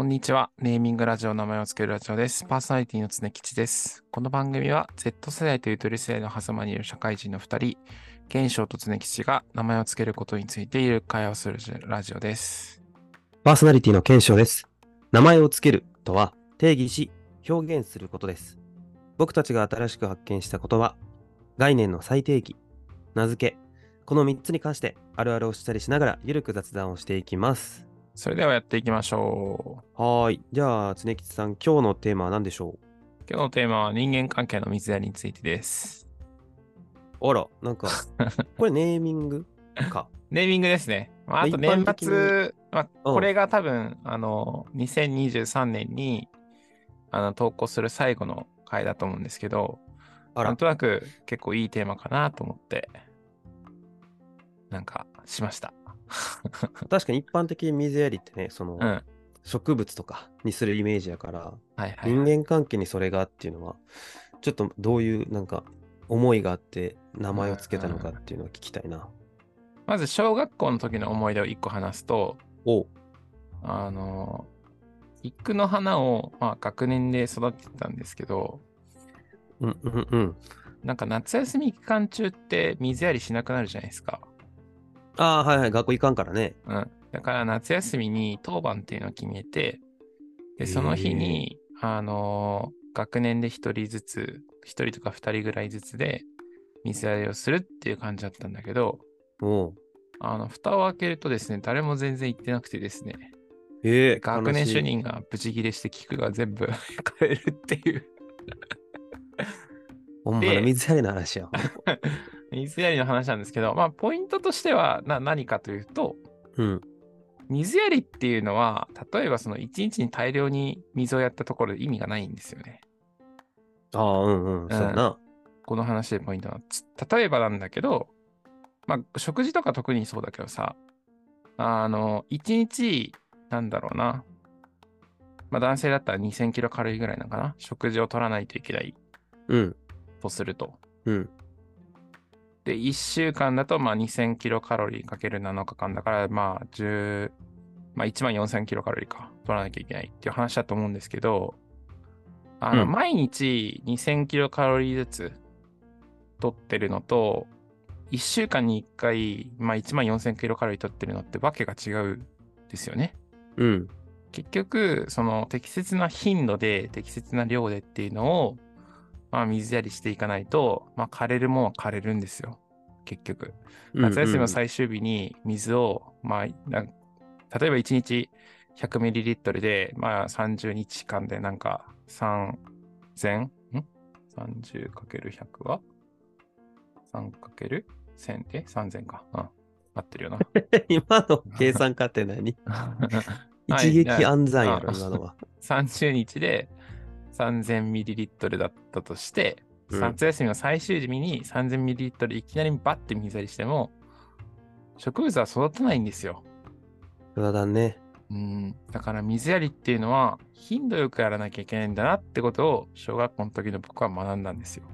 こんにちは。ネーミングラジオ名前を付けるラジオです。パーソナリティの常吉です。この番組は Z 世代とゆとり世代の狭間にいる社会人の2人、現象と常吉が名前を付けることについている会話をするラジオです。パーソナリティの検証です。名前をつけるとは定義し表現することです。僕たちが新しく発見した言葉、概念の再定義、名付け、この3つに関してあるあるをしたりしながらゆるく雑談をしていきます。それではやっていきましょう。はーい。じゃあ、常吉さん、今日のテーマは何でしょ今日のテーマは人間関係の水やりについてです。うあら、なんか、これネーミング？か。ネーミングですね。まあ、あと一年末、まあ、うんこれが多分、あの、2023年にあの投稿する最後の回だと思うんですけど、なん、となく結構いいテーマかなと思って、なんかしました。確かに一般的に水やりってね、その、うん。はい植物とかにするイメージやから、はい、はい。人間関係にそれがっていうのは、ちょっとどういうなんか思いがあって名前をつけたのかっていうのを聞きたいな。まず小学校の時の思い出を一個話すと、おあの、菊の花を、まあ、学年で育ててたんですけど、うんうんうん。なんか夏休み期間中って水やりしなくなるじゃないですか。ああ、はいはい、学校行かんからね。うん。だから夏休みに当番っていうのを決めて、で、その日に、あのー学年で一人ずつ、一人とか二人ぐらいずつで水やりをするっていう感じだったんだけど、おうあの、蓋を開けるとですね、誰も全然行ってなくてですね、ええ学年主任がブチギレして菊が全部 枯れるっていう、ほんまでだ、水やりの話や。水やりの話なんですけど、まあ、ポイントとしてはな何かというと、うん。水やりっていうのは、例えばその一日に大量に水をやったところで意味がないんですよね。ああ、うんうん、そうやな。この話でポイントは。つ例えばなんだけど、まあ、食事とか特にそうだけどさ、あの、一日、なんだろうな。まあ、男性だったら2000キロカロリーぐらいなのかな。食事を取らないといけないうん。とすると。うん。で、1週間だと、まあ、2000キロカロリーかける7日間だから、まあ、10、まあ、1万4000キロカロリーか、取らなきゃいけないっていう話だと思うんですけど、あの、うん毎日2000キロカロリーずつ取ってるのと、1週間に1回、まあ、1万4000キロカロリー取ってるのってわけが違うんですよね。うん。結局、その適切な頻度で、適切な量でっていうのを、まあ、水やりしていかないと、まあ、枯れるもんは枯れるんですよ。結局。夏休みの最終日に水を、まあ、例えば1日 100ml で、まあ、30日間でなんか3000、ん ?30×100 は ?3×1000 で3000か。うん。合ってるよな。今の計算家って何？は い一撃暗算やろ、あ今のは。30日で 3000ml だったとして、うん夏休みの最終日に 3000ml いきなりバッて水やりしても、植物は育たないんですよ。そうだね。うん。だから水やりっていうのは頻度よくやらなきゃいけないんだなってことを小学校の時の僕は学んだんですよ。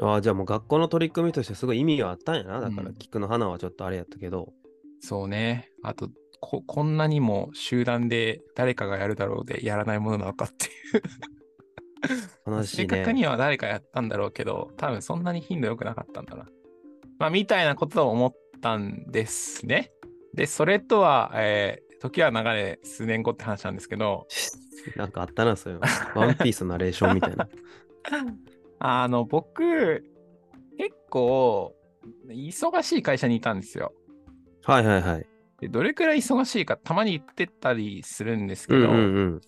ああ、じゃあもう学校の取り組みとしてすごい意味があったんやな。だから、うん菊の花はちょっとあれやったけど。そうね。あと、ここんなにも集団で誰かがやるだろうでやらないものなのかっていう。悲しい正確ね。には誰かやったんだろうけど、多分そんなに頻度良くなかったんだな。まあ、みたいなことを思ったんですね。で、それとは、えー時は流れ数年後って話なんですけど、なんかあったな、そういうの。ワンピースのナレーションみたいな。あの、僕、結構、忙しい会社にいたんですよ。はいはいはい。でどれくらい忙しいか、たまに言ってたりするんですけど、うんうんうん。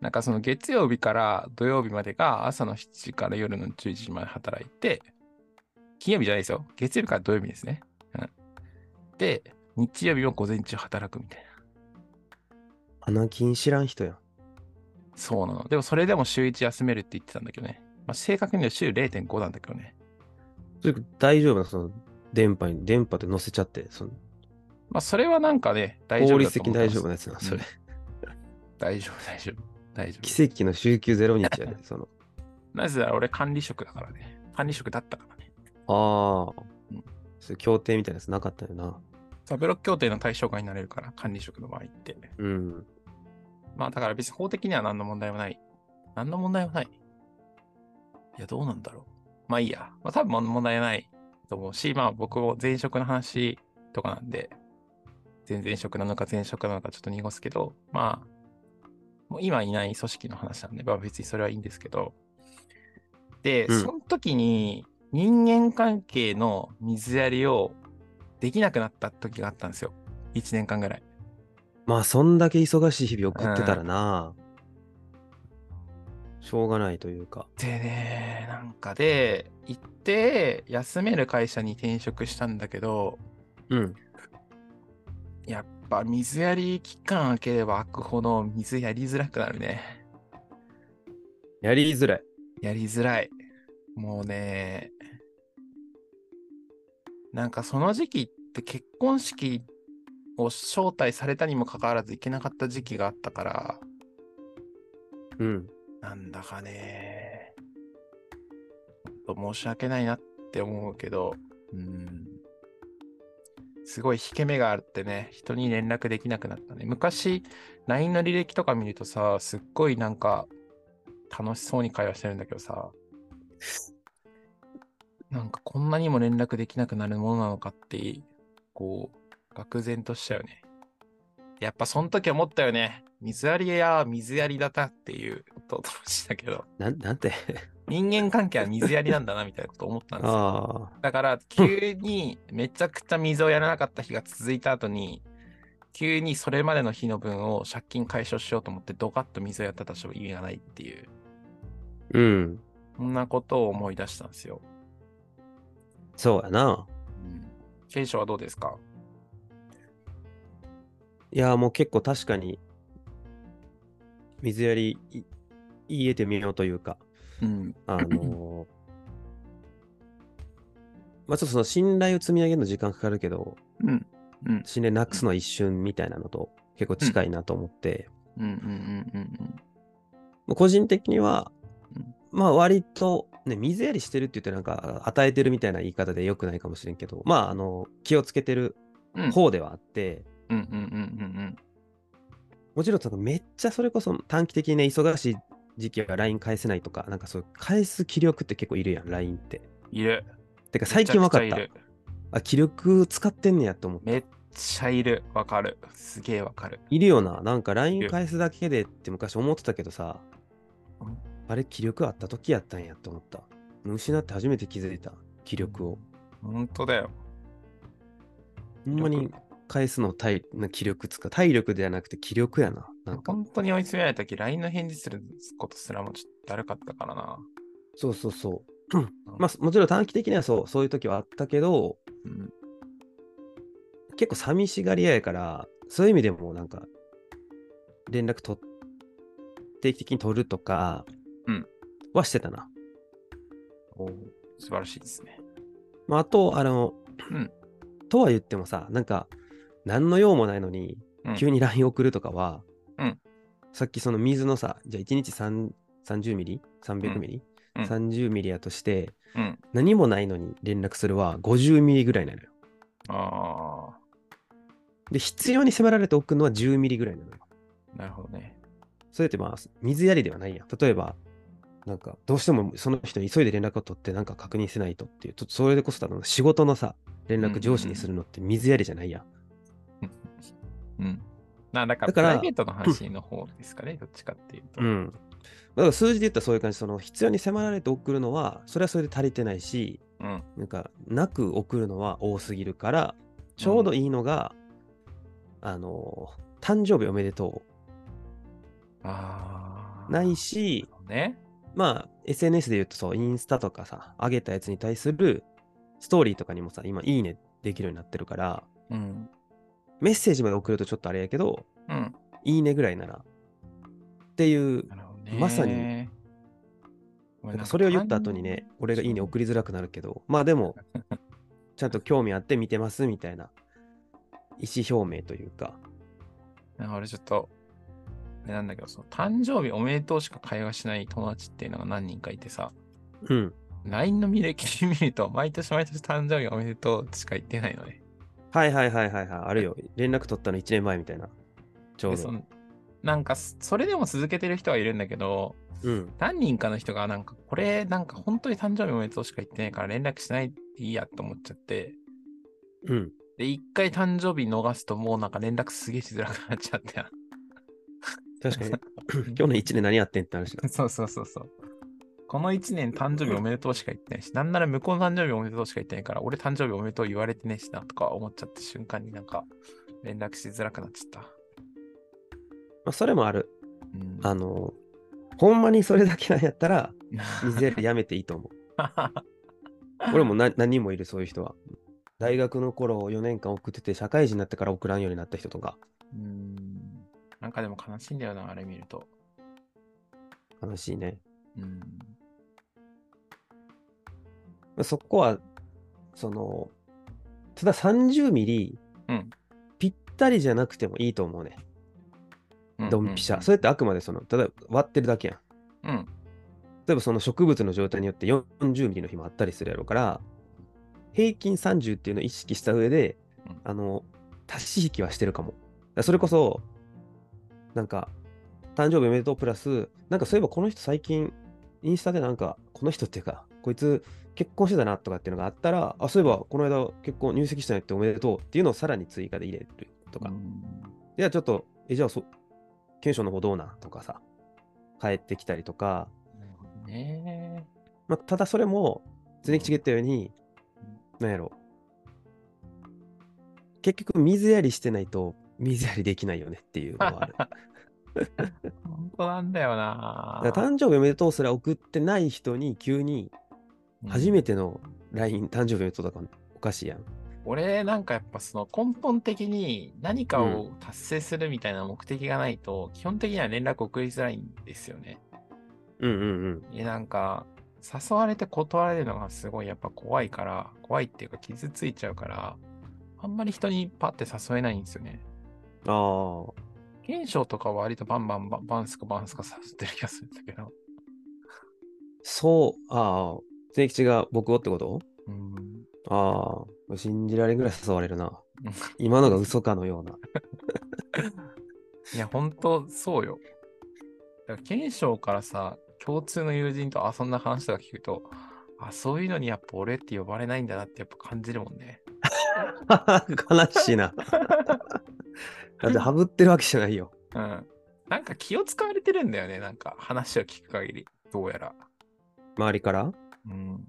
なんかその月曜日から土曜日までが朝の7時から夜の11時まで働いて、金曜日じゃないですよ。月曜日から土曜日ですね。うん、で、日曜日も午前中働くみたいな。花金知らん人やん。そうなの。でもそれでも週1休めるって言ってたんだけどね。まあ、正確には週0.5なんだけどね。大丈夫なその電波に、電波で載せちゃって、そのまあそれはなんかね、大丈夫法律的に大丈夫なやつな、それ。大丈夫、大丈夫。大丈夫。奇跡の週休ゼロ日やで、その。なぜなら俺管理職だからね。管理職だったからね。ああうん。そういう協定みたいなやつなかったよな。サブロック協定の対象外になれるから、管理職の場合って。うん。まあだから別に法的には何の問題もない。何の問題もない。いや、どうなんだろう。まあいいや。まあ多分問題はないと思うし、まあ僕も前職の話とかなんで、前々職なのか前職なのかちょっと濁すけど、まあ、もう今いない組織の話なんで、まあ別にそれはいいんですけど、で、うんその時に人間関係の水やりをできなくなった時があったんですよ。1年間ぐらい。まあ、そんだけ忙しい日々送ってたらな、しょうがないというか。でね、なんかで、行って、休める会社に転職したんだけど、うん。やっぱ水やり期間空ければ空くほど水やりづらくなるね。やりづらい。やりづらい。もうね、なんかその時期って結婚式を招待されたにもかかわらず行けなかった時期があったから、うん。なんだかね、申し訳ないなって思うけど、うん。すごい引け目があってね、人に連絡できなくなったね。昔、LINE の履歴とか見るとさ、すっごいなんか楽しそうに会話してるんだけどさ、なんかこんなにも連絡できなくなるものなのかって、こう、愕然としちゃうね。やっぱその時思ったよね。水やりや水やりだなっていうと同時だけど、な、なんて？人間関係は水やりなんだなみたいなこと思ったんですよ。だから急にめちゃくちゃ水をやらなかった日が続いた後に、急にそれまでの日の分を借金解消しようと思ってドカッと水をやったとしても意味がないっていう、うん。そんなことを思い出したんですよ。そうやな。うん。ケイショはどうですか？いや、もう結構確かに、水やり、い言えてみようというか、うん。あのーまあちょっとその信頼を積み上げるの時間かかるけど、うん。うん。信頼なくすのは一瞬みたいなのと結構近いなと思って、うん。うん。うん。まあ個人的にはうん、まあ割と、ね、水やりしてるって言ってなんか与えてるみたいな言い方でよくないかもしれんけど、まああの、気をつけてる。方ではあって、うん。うん。うん。もちろんそのめっちゃそれこそ短期的にね、忙しい時期は LINE 返せないとか、なんかそう返す気力って結構いるやん、LINE って。いる。てか最近分かった。あ、気力使ってんねやと思って。めっちゃいる。わかる。すげえわかる。いるよな。なんかい LINE る返すだけでって昔思ってたけどさうん、あれ気力あった時やったんやと思った。失って初めて気づいた。気力を。ほんとだよ。ほんまに返すの体な気力使う。体力ではなくて気力やな。なんか、本当に追い詰められた時、LINE の返事することすらもちょっとだるかったからな。そうそうそう。まあもちろん短期的にはそう、そういう時はあったけど、うん。結構寂しがり屋やから、そういう意味でもなんか、連絡と定期的に取るとか、うんはしてたな。おー素晴らしいですね。まあ、あと、あの、うんとは言ってもさ、なんか、何の用もないのに、うん急に LINE 送るとかは、うんさっきその水のさ、じゃあ1日3 30ミリ ?300 ミリ、うん ?30 ミリやとして、うん。何もないのに連絡するは50ミリぐらいなのよ。あで、必要に迫られて送るのは10ミリぐらいなのよ。あ、なるほどね。それってまあ、水やりではないやん。例えば、なんか、どうしてもその人に急いで連絡を取って、なんか確認せないとっていう、ちょっとそれでこそ多分仕事のさ、連絡上司にするのって水やりじゃないやん。うん。なだから、だからプライベートの話の方ですかね、どっちかっていうと。うん。だから数字で言ったらそういう感じ、その必要に迫られて送るのは、それはそれで足りてないし、うん。なんか、なく送るのは多すぎるから、ちょうどいいのが、あの、誕生日おめでとああ。うないし、ね。まあ、SNS で言うとそう、インスタとかさ、上げたやつに対するストーリーとかにもさ、今、いいねできるようになってるから、うん。メッセージまで送るとちょっとあれやけど、うん。いいねぐらいなら、っていう。まさにかそれを言った後にね、俺がいいね送りづらくなるけど、まあでも、ちゃんと興味あって見てますみたいな意思表明というか、なんか俺ちょっと、あれなんだけど、その誕生日おめでとうしか会話しない友達っていうのが何人かいてさ、うん。LINE の履歴 見ると、毎年毎年誕生日おめでとうしか言ってないのね。はいはいはいはいはい、あるよ。連絡取ったの1年前みたいな。ちょうで、そど。のなんか、それでも続けてる人はいるんだけど、うん。何人かの人がなんか、これなんか本当に誕生日おめでとうしか言ってないから連絡しないでいいやと思っちゃって、うん。で、一回誕生日逃すともうなんか連絡すげえしづらくなっちゃって。確かに。去年1年何やってんって話だ。そうそうそうそう。この1年誕生日おめでとうしか言ってないし、なんなら向こうの誕生日おめでとうしか言ってないから、俺誕生日おめでとう言われてねえしなとか思っちゃった瞬間になんか連絡しづらくなっちゃっまあ、それもある。た。うん。あの、ほんまにそれだけなんやったら、水やりやめていいと思う。俺もな何人もいる、そういう人は。大学の頃4年間送ってて、社会人になってから送らんようになった人とか、うん。なんかでも悲しいんだよな、あれ見ると。悲しいね。うん。まあそこは、その、ただ30ミリ、うんぴったりじゃなくてもいいと思うね。ドンピシャ。それってあくまでその、ただ割ってるだけやん。うん。例えばその植物の状態によって40ミリの日もあったりするやろうから、平均30っていうのを意識した上で、うんあの、足し引きはしてるかも。だからそれこそ、なんか、誕生日おめでとうプラス、なんかそういえばこの人最近、インスタでなんか、この人っていうか、こいつ結婚してたなとかっていうのがあったら、あ、そういえばこの間結婚入籍したんやっておめでとうっていうのをさらに追加で入れるとか。うんいや、ちょっと、え、じゃあそ、検証の方どうなんとかさ、帰ってきたりとか、ね。まあ、ただそれも、常吉が言ったように、なんやろ。結局、水やりしてないと、水やりできないよねっていうのはある。本当なんだよな。誕生日おめでとうすら送ってない人に、急に、初めて。ての LINE、誕生日おめでとかおかしいやん。俺なんかやっぱその根本的に何かを達成するみたいな目的がないと、基本的には連絡送りづらいんですよね。うんうんうん。で、なんか、誘われて断られるのがすごいやっぱ怖いから、怖いっていうか傷ついちゃうから、あんまり人にパッて誘えないんですよね。ああ。現象とかは割とバンバンバンバンスカバンスカ誘ってる気がするんだけど。そう、ああ。常吉が僕をってこと？うん。ああ。信じられんぐらい誘われるなうん。今のが嘘かのような。いや、ほんとそうよ。だから、検証からさ、共通の友人と遊んだ話とか聞くと、あ、そういうのにやっぱ俺って呼ばれないんだなってやっぱ感じるもんね。悲しいな。だって、ハブってるわけじゃないよ。うん。なんか気を使われてるんだよね。なんか話を聞く限り。どうやら。周りから？うん。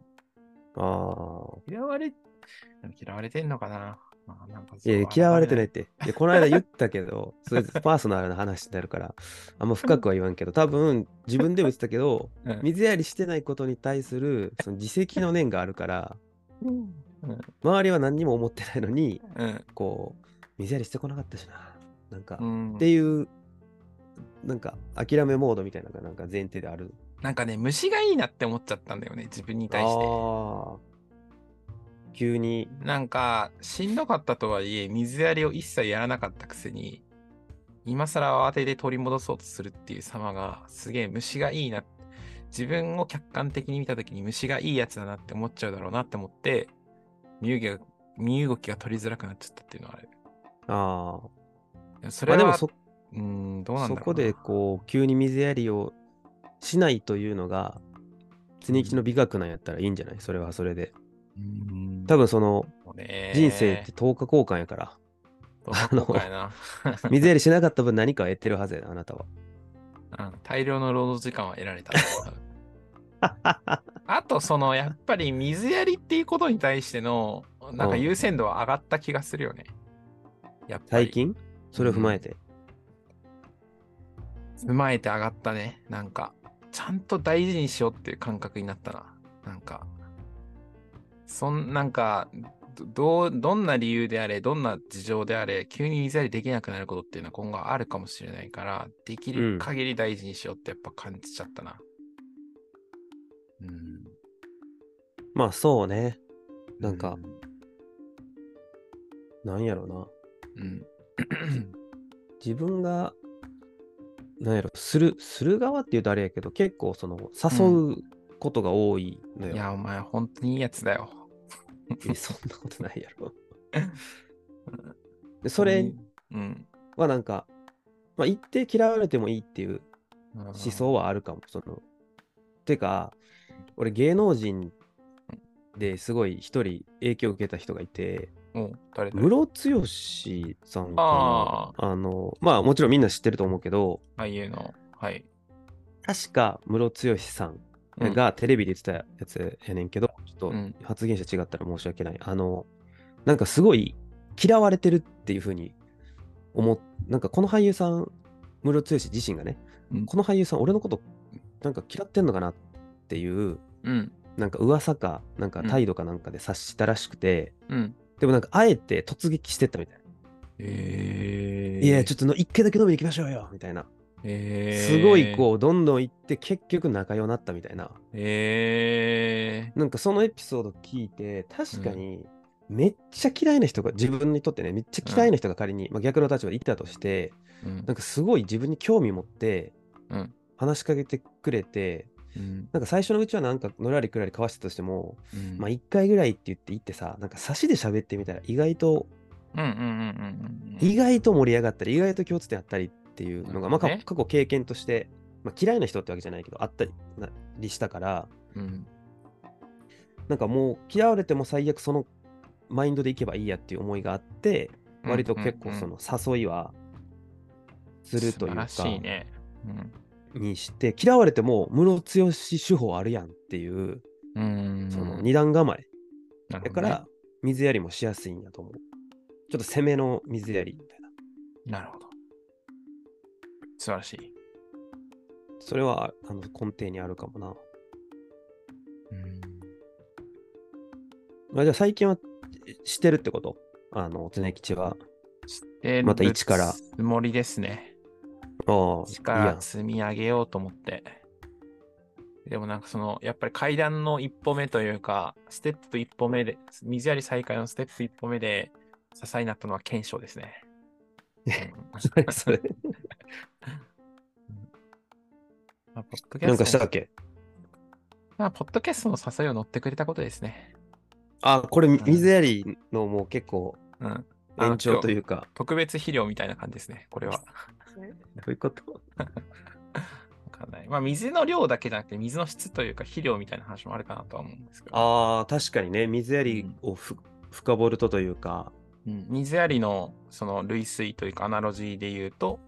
ああ。嫌われ、嫌われてんのかな。まあ、なんかいや、嫌われてないっ改て。いやこの間言ったけど、それパーソナルな話になるから、あんま 深くは言わんけど、多分自分でも言ってたけど、め ね水やりしてないことに対するその自責の念があるから、うん。周りは何にも思ってないのに、うん。こう、水やりしてこなかったしな。なんか、うん。っていう、なんか、諦めモードみたいなのがなんか前提である。なんかね、虫がいいなって思っちゃったんだよね。自分に対して。急に、なんか、しんどかったとはいえ、水やりを一切やらなかったくせに、今更慌てて取り戻そうとするっていう様が、すげえ虫がいいな。自分を客観的に見たときに虫がいいやつだなって思っちゃうだろうなって思って、身動きが身動きが取りづらくなっちゃったっていうのはある。ああ。まれは、あでもそ、うーん、どうなんだろうな。そこでこう、急に水やりをしないというのが、常吉の美学なんやったらいいんじゃない？それはそれで。多分その、人生って10日交換やから、どうこうかやな。水やりしなかった分何かを得てるはずやな、あなたは。うん大量の労働時間は得られた。あと、その、やっぱり水やりっていうことに対しての、なんか優先度は上がった気がするよね。やっぱり。最近？それを踏まえて。踏まえて上がったね。なんか、ちゃんと大事にしようっていう感覚になったな。なんか、そん、なんか、どどう、どんな理由であれ、どんな事情であれ、急に水やりできなくなることっていうのは今後あるかもしれないから、できる限り大事にしようってやっぱ感じちゃったな。うん。まあそうね。なんか、なんやろな。うん。自分が、なんやろ、する、する側って言うとあれやけど、結構その、誘うことが多いのよ。いや、お前、本当にいいやつだよ。えそんなことないやろ。でそれうん。はなんか、まあ一定嫌われてもいいっていう思思想はあるかも。そのてか、俺芸能人ですごい一人影響を受けた人がいて、誰だムロツヨシさんかあな。あの、まあもちろんみんな知ってると思うけど、俳優の。はい。確かムロツヨシさんうんがテレビで言ってたやつやねんけど、ちょっとうん発言者違ったら申し訳ない。あの、なんかすごい嫌われてるっていうふうに思っ、なんかこの俳優さん、ムロツヨシ自身がね、うんこの俳優さん、俺のことなんか嫌ってんのかなっていう、うん。なんか噂か、なんか態度かなんかで察したらしくて、うん。でもなんかあえて突撃してったみたいな。えー。いや、ちょっとの一回だけ飲みに行きましょうよみたいな。えー、すごいこう、どんどん行って、結局仲良くなったみたいな。えなんかそのエピソード聞いて、確かに、めっちゃ嫌いな人が、自分にとってね、めっちゃ嫌いな人が仮に、まあ、逆の立場でいたとして、ー。うんなんかすごい自分に興味持ってうん、話しかけてくれて、うん。なんか最初のうちはなんかのらりくらり交わしてたとしても、うんまあ一回ぐらいって言って行ってさ、なんか差しで喋ってみたら意外と。意外と盛り上がったり、意外と共通点あったりっていうのが、まあ過過去経験として、まあ、嫌いな人ってわけじゃないけど、あったりなりしたから、うん。なんかもう嫌われても最悪そのマインドでいけばいいやっていう思いがあって、割と結構その誘いはするというか、素晴らしいね。うん。にして、嫌われてもムロツヨシ手法あるやんっていう。その二段構え。だから、水やりもしやすいんやと思う。ちょっと攻めの水やりみたいな。なるほど。素晴らしい。それはあの根底にあるかもな。うん。あじゃあ最近はしてるってこと？あの、常吉は。でまた一からつもりですね。ああ、一かいいやん。ら積み上げようと思って。でもなんかその、やっぱり階段の一歩目というか、ステップ一歩目で、水やり再開のステップ一歩目で、支えになったのは検証ですね。うんそれ。まあポッドキャストなんかしたっけ？まあ、ポッドキャストの誘いを乗ってくれたことですね。あ、これん水やりのもう結構延長というか、特別肥料みたいな感じですね、これは。どういうこと？わかんない。まあ、水の量だけじゃなくて、水の質というか、肥料みたいな話もあるかなとは思うんですけど。ああ、確かにね、水やりをふ、深掘るとというか、うん、水やりのその類推というかアナロジーで言うと、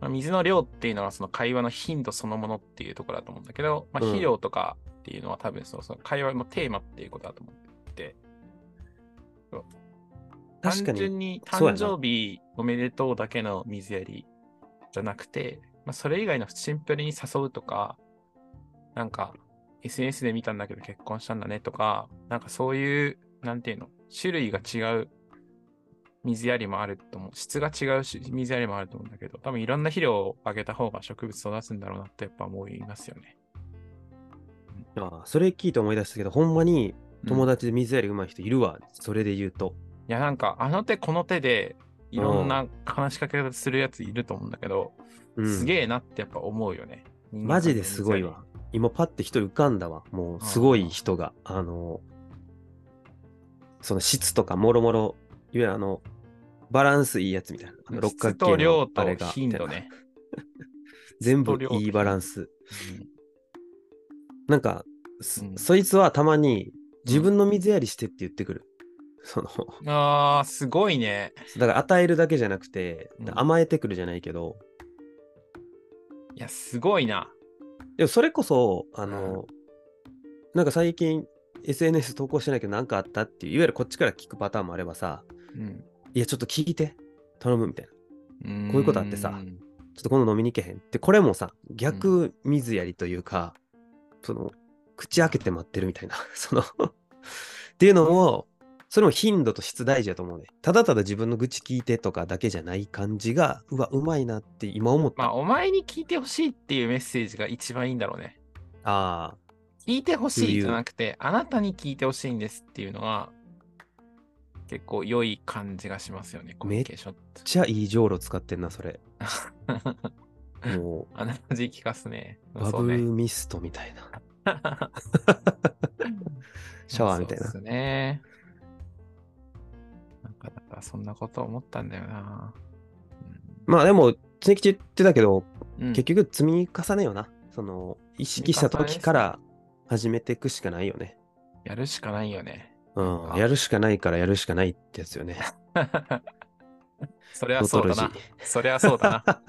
まあ、水の量っていうのはその会話の頻度そのものっていうところだと思うんだけど、まあ、うん。肥料とかっていうのは多分そのその会話のテーマっていうことだと思って。単純に誕生日おめでとうだけの水やりじゃなくて、まあ、それ以外のシンプルに誘うとか、なんか SNS で見たんだけど結婚したんだねとか、なんかそういう、なんていうの、種類が違う水やりもあると思う。質が違うし水やりもあると思うんだけど、多分いろんな肥料をあげた方が植物育つんだろうなってやっぱ思いますよね。ああそれ聞いて思い出したけど、ほんまにうん友達で水やり上手い人いるわ、それで言うと。いや、なんか、あの手この手で、いろんな話しかけ方するやついると思うんだけど、うんすげえなってやっぱ思うよね。マジですごいわ。今パッて一人浮かんだわ。もうすごい人が。あの、その質とかもろもろ、いわゆるあの、バランスいいやつみたいな。あの六角形量とのあれが。頻度ね。全部いいバランス。うんなんか、そうんそいつはたまに自分の水やりしてって言ってくる。その、あー、すごいね。だから与えるだけじゃなくて、うん甘えてくるじゃないけど、いや、すごいな。でもそれこそ、あの、なんか最近 SNS 投稿してないけど何かあったっていう、いわゆるこっちから聞くパターンもあればさ、うんいや、ちょっと聞いて、頼むみたいな。こういうことあってさちょっと今度飲みに行けへんって、これもさ、逆水やりというか、その、口開けて待ってるみたいな、そのっていうのも、それも頻度と質大事だと思うね。ただただ自分の愚痴聞いてとかだけじゃない感じが、うわ、うまいなって今思った。まあ、お前に聞いてほしいっていうメッセージが一番いいんだろうね。あ聞いてほしいじゃなくて、あなたに聞いてほしいんですっていうのは、結構良い感じがしますよね、コミュニケーション。めっちゃいいじょうろ使ってんな、それ。もアナロジー聞かすね。う、バブルミストみたいな。シャワーみたいなそうですね。か、そんなこと思ったんだよな。うんまあでも、常吉言ってたけど、うん結局積み重ねよな。その、意識した時から始めていくしかないよね。やるしかないよね。うん。あやるしかないからやるしかないってやつよね。それはそうだな。それはそうだな。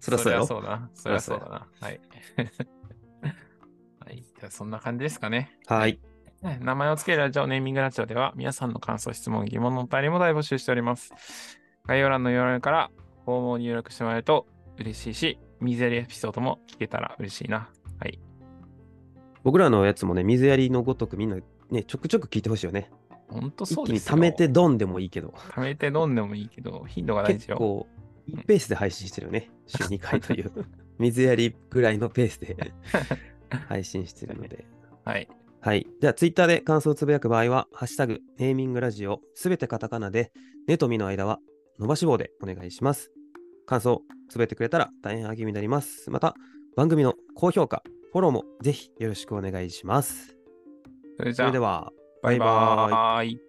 そりゃそうよそりゃそうだな。そりゃそうだな。はい。はい。じゃあそんな感じですかね。はい。ね名前を付けるラジオネーミングラジオでは皆さんの感想、質問、疑問のお便りも大募集しております。概要欄の URL からフォームを入力してもらえると嬉しいし、水やりエピソードも聞けたら嬉しいな。はい。僕らのやつもね、水やりのごとくみんなね、ちょくちょく聞いてほしいよね。ほんと一そうですよ。気に溜めてドンでもいいけど、貯めて飲んでもいいけど、頻度が大事よ。結構いいペースで配信してるよね。週2回という。水やりぐらいのペースで配信してるので。はい。はい。じゃあ、ツイッターで感想をつぶやく場合は、ハッシュタグ、ネーミングラジオ、すべてカタカナで、ネとミの間は伸ばし棒でお願いします。感想、つぶやいてくれたら大変励みになります。また、番組の高評価、フォローもぜひよろしくお願いします。それで、は、バイバーイ。